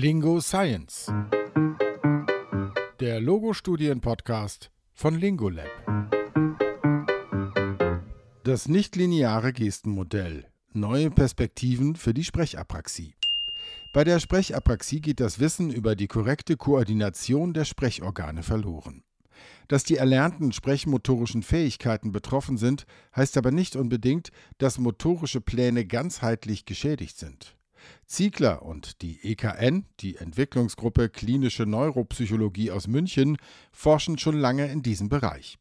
Lingo Science. Der Logo-Studien-Podcast von Lingolab. Das nichtlineare Gestenmodell. Neue Perspektiven für die Sprechapraxie. Bei der Sprechapraxie geht das Wissen über die korrekte Koordination der Sprechorgane verloren. Dass die erlernten sprechmotorischen Fähigkeiten betroffen sind, heißt aber nicht unbedingt, dass motorische Pläne ganzheitlich geschädigt sind. Ziegler und die EKN, die Entwicklungsgruppe Klinische Neuropsychologie aus München, forschen schon lange in diesem Bereich.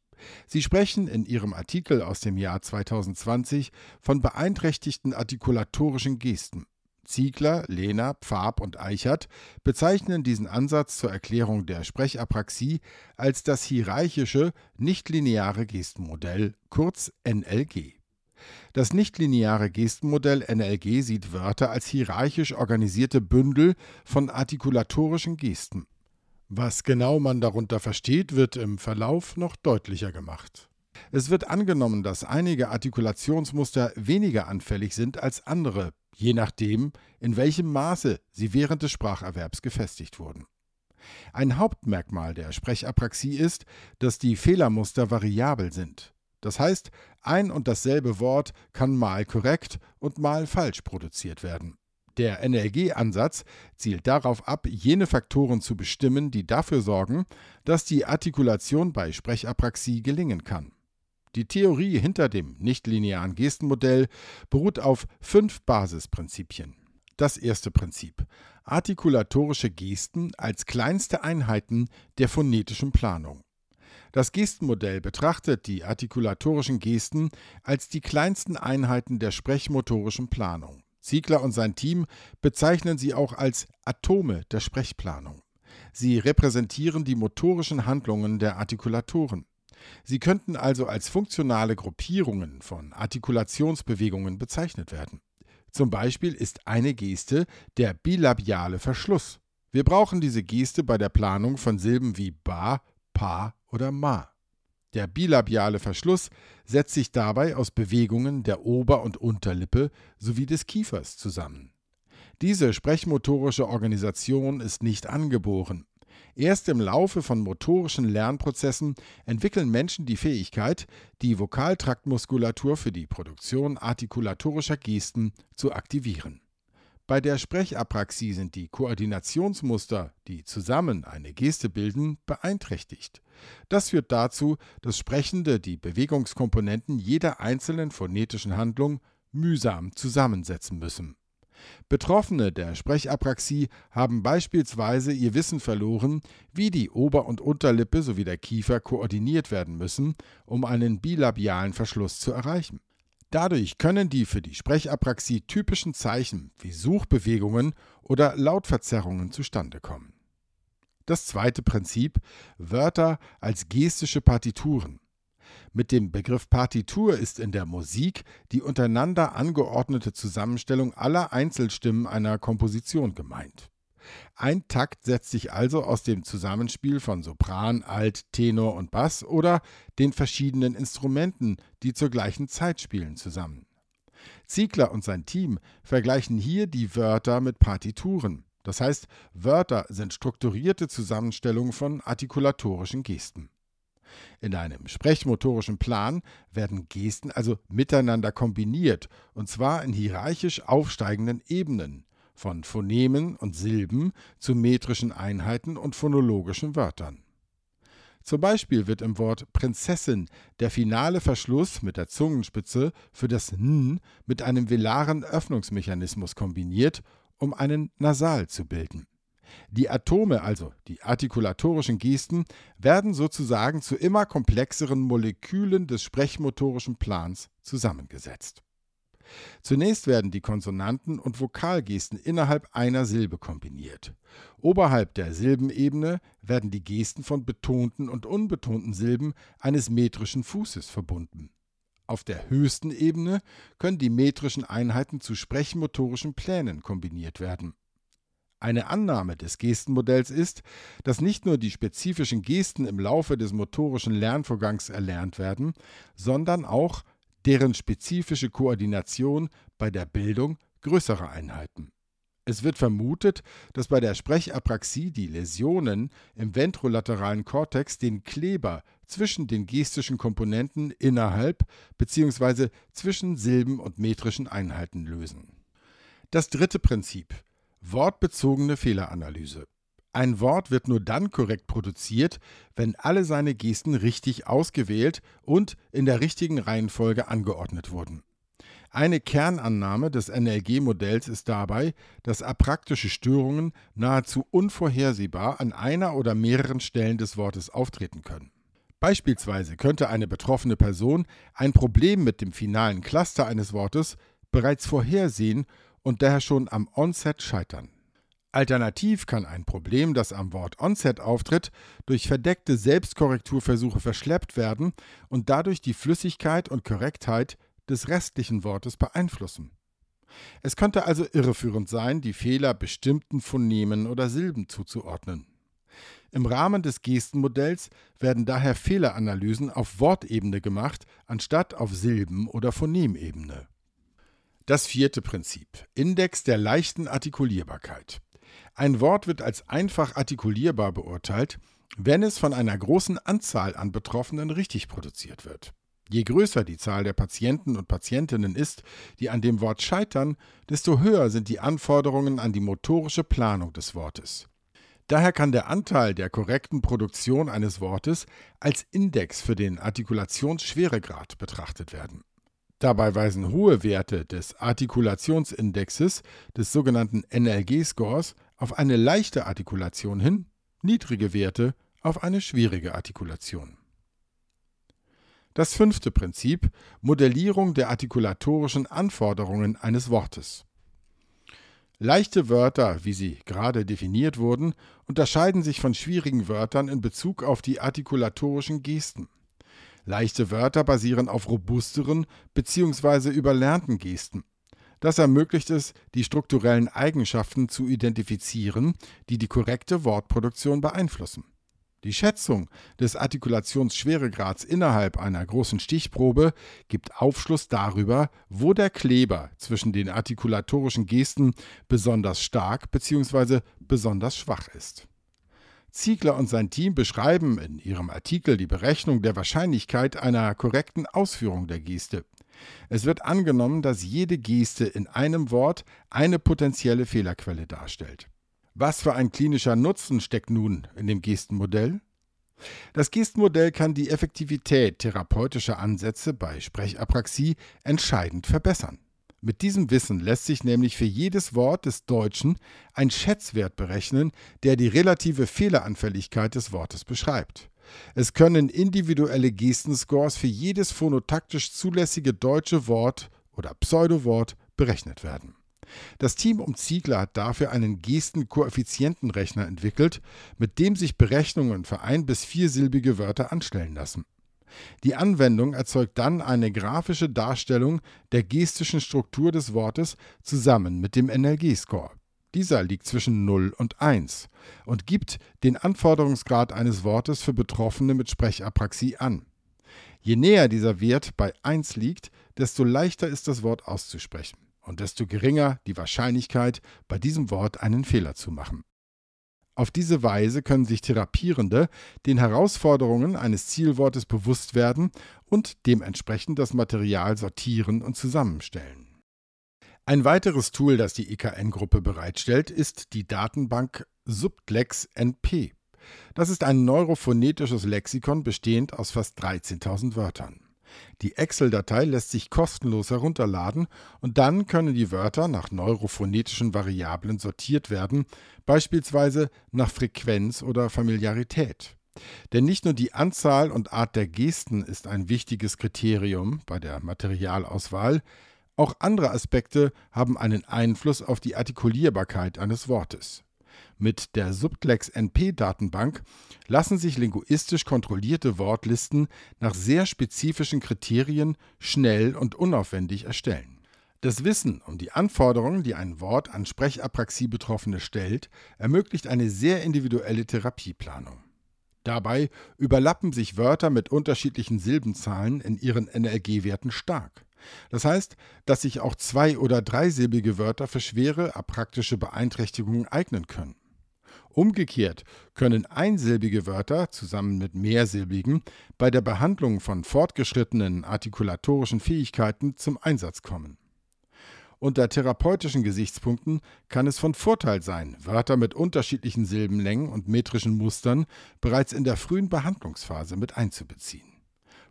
Sie sprechen in ihrem Artikel aus dem Jahr 2020 von beeinträchtigten artikulatorischen Gesten. Ziegler, Lehner, Pfab und Eichert bezeichnen diesen Ansatz zur Erklärung der Sprechapraxie als das hierarchische nichtlineare Gestenmodell, kurz NLG. Das nichtlineare Gestenmodell NLG sieht Wörter als hierarchisch organisierte Bündel von artikulatorischen Gesten. Was genau man darunter versteht, wird im Verlauf noch deutlicher gemacht. Es wird angenommen, dass einige Artikulationsmuster weniger anfällig sind als andere, je nachdem, in welchem Maße sie während des Spracherwerbs gefestigt wurden. Ein Hauptmerkmal der Sprechapraxie ist, dass die Fehlermuster variabel sind. Das heißt, ein und dasselbe Wort kann mal korrekt und mal falsch produziert werden. Der NLG-Ansatz zielt darauf ab, jene Faktoren zu bestimmen, die dafür sorgen, dass die Artikulation bei Sprechapraxie gelingen kann. Die Theorie hinter dem nichtlinearen Gestenmodell beruht auf fünf Basisprinzipien. Das erste Prinzip. Artikulatorische Gesten als kleinste Einheiten der phonetischen Planung. Das Gestenmodell betrachtet die artikulatorischen Gesten als die kleinsten Einheiten der sprechmotorischen Planung. Ziegler und sein Team bezeichnen sie auch als Atome der Sprechplanung. Sie repräsentieren die motorischen Handlungen der Artikulatoren. Sie könnten also als funktionale Gruppierungen von Artikulationsbewegungen bezeichnet werden. Zum Beispiel ist eine Geste der bilabiale Verschluss. Wir brauchen diese Geste bei der Planung von Silben wie ba, pa oder ma. Der bilabiale Verschluss setzt sich dabei aus Bewegungen der Ober- und Unterlippe sowie des Kiefers zusammen. Diese sprechmotorische Organisation ist nicht angeboren. Erst im Laufe von motorischen Lernprozessen entwickeln Menschen die Fähigkeit, die Vokaltraktmuskulatur für die Produktion artikulatorischer Gesten zu aktivieren. Bei der Sprechapraxie sind die Koordinationsmuster, die zusammen eine Geste bilden, beeinträchtigt. Das führt dazu, dass Sprechende die Bewegungskomponenten jeder einzelnen phonetischen Handlung mühsam zusammensetzen müssen. Betroffene der Sprechapraxie haben beispielsweise ihr Wissen verloren, wie die Ober- und Unterlippe sowie der Kiefer koordiniert werden müssen, um einen bilabialen Verschluss zu erreichen. Dadurch können die für die Sprechapraxie typischen Zeichen wie Suchbewegungen oder Lautverzerrungen zustande kommen. Das zweite Prinzip Wörter als gestische Partituren. Mit dem Begriff Partitur ist in der Musik die untereinander angeordnete Zusammenstellung aller Einzelstimmen einer Komposition gemeint. Ein Takt setzt sich also aus dem Zusammenspiel von Sopran, Alt, Tenor und Bass oder den verschiedenen Instrumenten, die zur gleichen Zeit spielen, zusammen. Ziegler und sein Team vergleichen hier die Wörter mit Partituren. Das heißt, Wörter sind strukturierte Zusammenstellungen von artikulatorischen Gesten. In einem sprechmotorischen Plan werden Gesten also miteinander kombiniert, und zwar in hierarchisch aufsteigenden Ebenen, von Phonemen und Silben zu metrischen Einheiten und phonologischen Wörtern. Zum Beispiel wird im Wort Prinzessin der finale Verschluss mit der Zungenspitze für das N mit einem velaren Öffnungsmechanismus kombiniert, um einen Nasal zu bilden. Die Atome, also die artikulatorischen Gesten, werden sozusagen zu immer komplexeren Molekülen des sprechmotorischen Plans zusammengesetzt. Zunächst werden die Konsonanten und Vokalgesten innerhalb einer Silbe kombiniert. Oberhalb der Silbenebene werden die Gesten von betonten und unbetonten Silben eines metrischen Fußes verbunden. Auf der höchsten Ebene können die metrischen Einheiten zu sprechmotorischen Plänen kombiniert werden. Eine Annahme des Gestenmodells ist, dass nicht nur die spezifischen Gesten im Laufe des motorischen Lernvorgangs erlernt werden, sondern auch deren spezifische Koordination bei der Bildung größerer Einheiten. Es wird vermutet, dass bei der Sprechapraxie die Läsionen im ventrolateralen Kortex den Kleber zwischen den gestischen Komponenten innerhalb bzw. zwischen Silben und metrischen Einheiten lösen. Das dritte Prinzip Wortbezogene Fehleranalyse. Ein Wort wird nur dann korrekt produziert, wenn alle seine Gesten richtig ausgewählt und in der richtigen Reihenfolge angeordnet wurden. Eine Kernannahme des NLG-Modells ist dabei, dass apraktische Störungen nahezu unvorhersehbar an einer oder mehreren Stellen des Wortes auftreten können. Beispielsweise könnte eine betroffene Person ein Problem mit dem finalen Cluster eines Wortes bereits vorhersehen und daher schon am Onset scheitern. Alternativ kann ein Problem, das am Wort Onset auftritt, durch verdeckte Selbstkorrekturversuche verschleppt werden und dadurch die Flüssigkeit und Korrektheit des restlichen Wortes beeinflussen. Es könnte also irreführend sein, die Fehler bestimmten Phonemen oder Silben zuzuordnen. Im Rahmen des Gestenmodells werden daher Fehleranalysen auf Wortebene gemacht, anstatt auf Silben- oder Phonemebene. Das vierte Prinzip Index der leichten Artikulierbarkeit. Ein Wort wird als einfach artikulierbar beurteilt, wenn es von einer großen Anzahl an Betroffenen richtig produziert wird. Je größer die Zahl der Patienten und Patientinnen ist, die an dem Wort scheitern, desto höher sind die Anforderungen an die motorische Planung des Wortes. Daher kann der Anteil der korrekten Produktion eines Wortes als Index für den Artikulationsschweregrad betrachtet werden. Dabei weisen hohe Werte des Artikulationsindexes, des sogenannten NLG-Scores, auf eine leichte Artikulation hin, niedrige Werte auf eine schwierige Artikulation. Das fünfte Prinzip Modellierung der artikulatorischen Anforderungen eines Wortes. Leichte Wörter, wie sie gerade definiert wurden, unterscheiden sich von schwierigen Wörtern in Bezug auf die artikulatorischen Gesten. Leichte Wörter basieren auf robusteren bzw. überlernten Gesten. Das ermöglicht es, die strukturellen Eigenschaften zu identifizieren, die die korrekte Wortproduktion beeinflussen. Die Schätzung des Artikulationsschweregrads innerhalb einer großen Stichprobe gibt Aufschluss darüber, wo der Kleber zwischen den artikulatorischen Gesten besonders stark bzw. besonders schwach ist. Ziegler und sein Team beschreiben in ihrem Artikel die Berechnung der Wahrscheinlichkeit einer korrekten Ausführung der Geste. Es wird angenommen, dass jede Geste in einem Wort eine potenzielle Fehlerquelle darstellt. Was für ein klinischer Nutzen steckt nun in dem Gestenmodell? Das Gestenmodell kann die Effektivität therapeutischer Ansätze bei Sprechapraxie entscheidend verbessern. Mit diesem Wissen lässt sich nämlich für jedes Wort des Deutschen ein Schätzwert berechnen, der die relative Fehleranfälligkeit des Wortes beschreibt. Es können individuelle Gestenscores für jedes phonotaktisch zulässige deutsche Wort oder Pseudowort berechnet werden. Das Team um Ziegler hat dafür einen Gestenkoeffizientenrechner entwickelt, mit dem sich Berechnungen für ein- bis viersilbige Wörter anstellen lassen. Die Anwendung erzeugt dann eine grafische Darstellung der gestischen Struktur des Wortes zusammen mit dem NLG-Score. Dieser liegt zwischen 0 und 1 und gibt den Anforderungsgrad eines Wortes für Betroffene mit Sprechapraxie an. Je näher dieser Wert bei 1 liegt, desto leichter ist das Wort auszusprechen und desto geringer die Wahrscheinlichkeit, bei diesem Wort einen Fehler zu machen. Auf diese Weise können sich Therapierende den Herausforderungen eines Zielwortes bewusst werden und dementsprechend das Material sortieren und zusammenstellen. Ein weiteres Tool, das die IKN-Gruppe bereitstellt, ist die Datenbank Subtlex NP. Das ist ein neurophonetisches Lexikon bestehend aus fast 13.000 Wörtern. Die Excel-Datei lässt sich kostenlos herunterladen und dann können die Wörter nach neurophonetischen Variablen sortiert werden, beispielsweise nach Frequenz oder Familiarität. Denn nicht nur die Anzahl und Art der Gesten ist ein wichtiges Kriterium bei der Materialauswahl, auch andere Aspekte haben einen Einfluss auf die Artikulierbarkeit eines Wortes. Mit der Subtlex NP-Datenbank lassen sich linguistisch kontrollierte Wortlisten nach sehr spezifischen Kriterien schnell und unaufwendig erstellen. Das Wissen um die Anforderungen, die ein Wort an Sprechapraxie-Betroffene stellt, ermöglicht eine sehr individuelle Therapieplanung. Dabei überlappen sich Wörter mit unterschiedlichen Silbenzahlen in ihren NLG-Werten stark. Das heißt, dass sich auch zwei- oder dreisilbige Wörter für schwere apraktische Beeinträchtigungen eignen können. Umgekehrt können einsilbige Wörter zusammen mit mehrsilbigen bei der Behandlung von fortgeschrittenen artikulatorischen Fähigkeiten zum Einsatz kommen. Unter therapeutischen Gesichtspunkten kann es von Vorteil sein, Wörter mit unterschiedlichen Silbenlängen und metrischen Mustern bereits in der frühen Behandlungsphase mit einzubeziehen.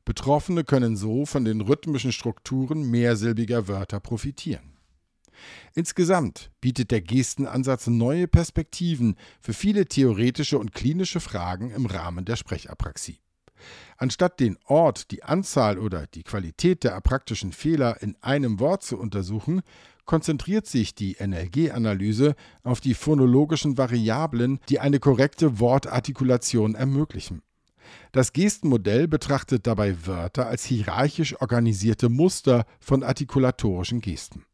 Betroffene können so von den rhythmischen Strukturen mehrsilbiger Wörter profitieren. Insgesamt bietet der Gestenansatz neue Perspektiven für viele theoretische und klinische Fragen im Rahmen der Sprechapraxie. Anstatt den Ort, die Anzahl oder die Qualität der apraktischen Fehler in einem Wort zu untersuchen, konzentriert sich die NLG-Analyse auf die phonologischen Variablen, die eine korrekte Wortartikulation ermöglichen. Das Gestenmodell betrachtet dabei Wörter als hierarchisch organisierte Muster von artikulatorischen Gesten.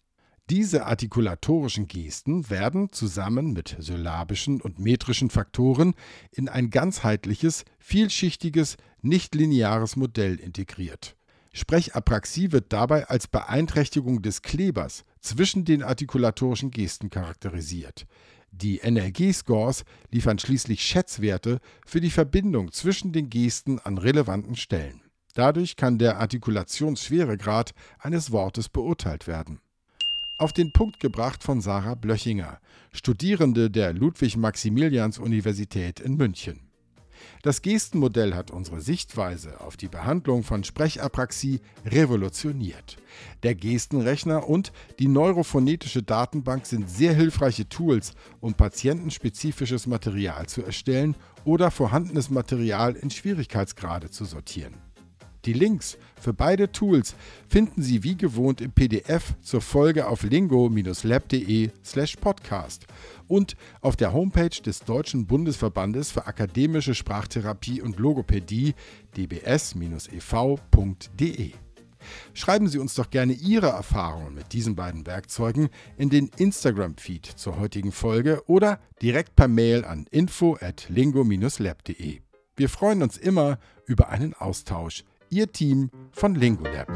Diese artikulatorischen Gesten werden zusammen mit syllabischen und metrischen Faktoren in ein ganzheitliches, vielschichtiges, nichtlineares Modell integriert. Sprechapraxie wird dabei als Beeinträchtigung des Klebers zwischen den artikulatorischen Gesten charakterisiert. Die NLG-Scores liefern schließlich Schätzwerte für die Verbindung zwischen den Gesten an relevanten Stellen. Dadurch kann der Artikulationsschweregrad eines Wortes beurteilt werden auf den Punkt gebracht von Sarah Blöchinger, Studierende der Ludwig-Maximilians-Universität in München. Das Gestenmodell hat unsere Sichtweise auf die Behandlung von Sprechapraxie revolutioniert. Der Gestenrechner und die neurophonetische Datenbank sind sehr hilfreiche Tools, um patientenspezifisches Material zu erstellen oder vorhandenes Material in Schwierigkeitsgrade zu sortieren. Die Links für beide Tools finden Sie wie gewohnt im PDF zur Folge auf lingo-lab.de/podcast und auf der Homepage des Deutschen Bundesverbandes für akademische Sprachtherapie und Logopädie dbs-ev.de. Schreiben Sie uns doch gerne Ihre Erfahrungen mit diesen beiden Werkzeugen in den Instagram-Feed zur heutigen Folge oder direkt per Mail an info at lingo-lab.de. Wir freuen uns immer über einen Austausch. Ihr Team von Lingolab.